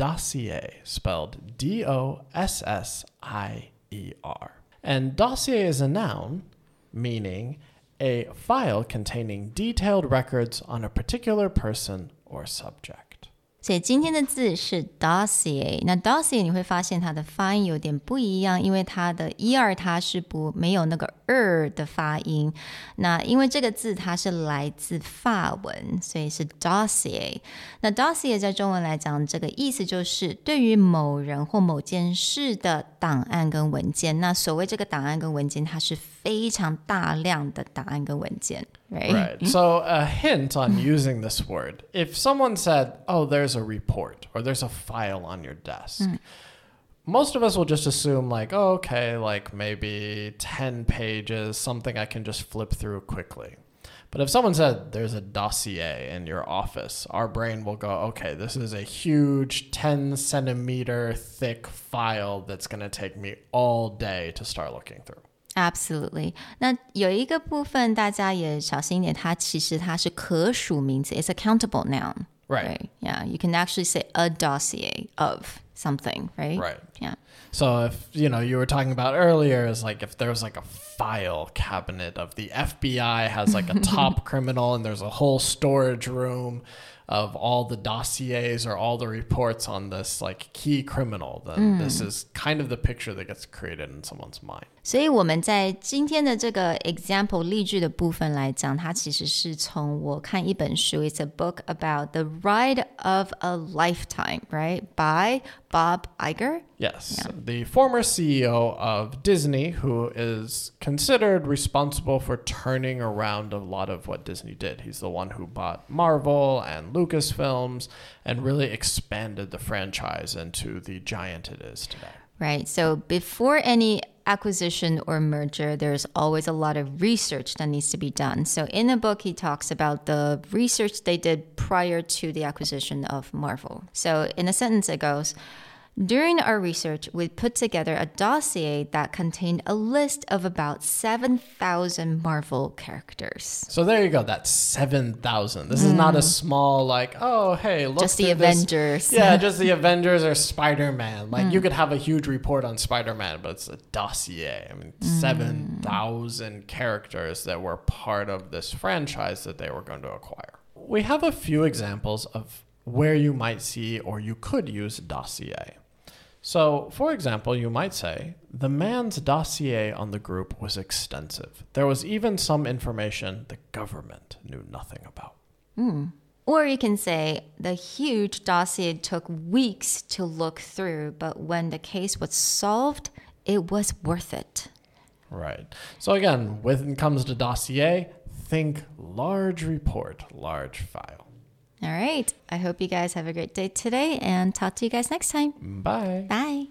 dossier, spelled D O S S I E R. And dossier is a noun meaning a file containing detailed records on a particular person or subject. 所以今天的字是 dossier。那 dossier 你会发现它的发音有点不一样，因为它的 er 它是不没有那个 er 的发音。那因为这个字它是来自法文，所以是 dossier。那 dossier 在中文来讲，这个意思就是对于某人或某件事的档案跟文件。那所谓这个档案跟文件，它是非常大量的档案跟文件，right？Right. Mm-hmm. So, a hint on using this word if someone said, Oh, there's a report or there's a file on your desk, mm. most of us will just assume, like, oh, okay, like maybe 10 pages, something I can just flip through quickly. But if someone said there's a dossier in your office, our brain will go, okay, this is a huge 10 centimeter thick file that's going to take me all day to start looking through. Absolutely。那有一个部分大家也小心一点，它其实它是可数名词，it's a countable noun。 Right. Yeah. You can actually say a dossier of something, right? Right. Yeah. So if you know you were talking about earlier is like if there's like a file cabinet of the FBI has like a top criminal and there's a whole storage room of all the dossiers or all the reports on this like key criminal, then this is kind of the picture that gets created in someone's mind. 所以我们在今天的这个 example 例句的部分来讲，它其实是从我看一本书，It's a book about the ride of a lifetime, right? By Bob Iger. Yes, the former CEO of Disney, who is considered responsible for turning around a lot of what Disney did. He's the one who bought Marvel and Lucasfilms and really expanded the franchise into the giant it is today. Right. So before any acquisition or merger, there's always a lot of research that needs to be done. So in the book, he talks about the research they did prior to the acquisition of Marvel. So in a sentence, it goes, during our research, we put together a dossier that contained a list of about 7,000 Marvel characters. So there you go. That's 7,000. This is not a mm-hmm. small, like, oh, hey, look. Just the through this- Avengers. Yeah, just the Avengers or Spider Man. Like, you mm. could have a huge report on Spider Man, but it's a dossier. I mean, mm. 7,000 characters that were part of this franchise that they were going to acquire. We have a few examples of where you might see or you could use dossier. So, for example, you might say, the man's dossier on the group was extensive. There was even some information the government knew nothing about. Hmm. Or you can say the huge dossier took weeks to look through, but when the case was solved, it was worth it. Right. So, again, when it comes to dossier, think large report, large file. All right. I hope you guys have a great day today and talk to you guys next time. Bye. Bye.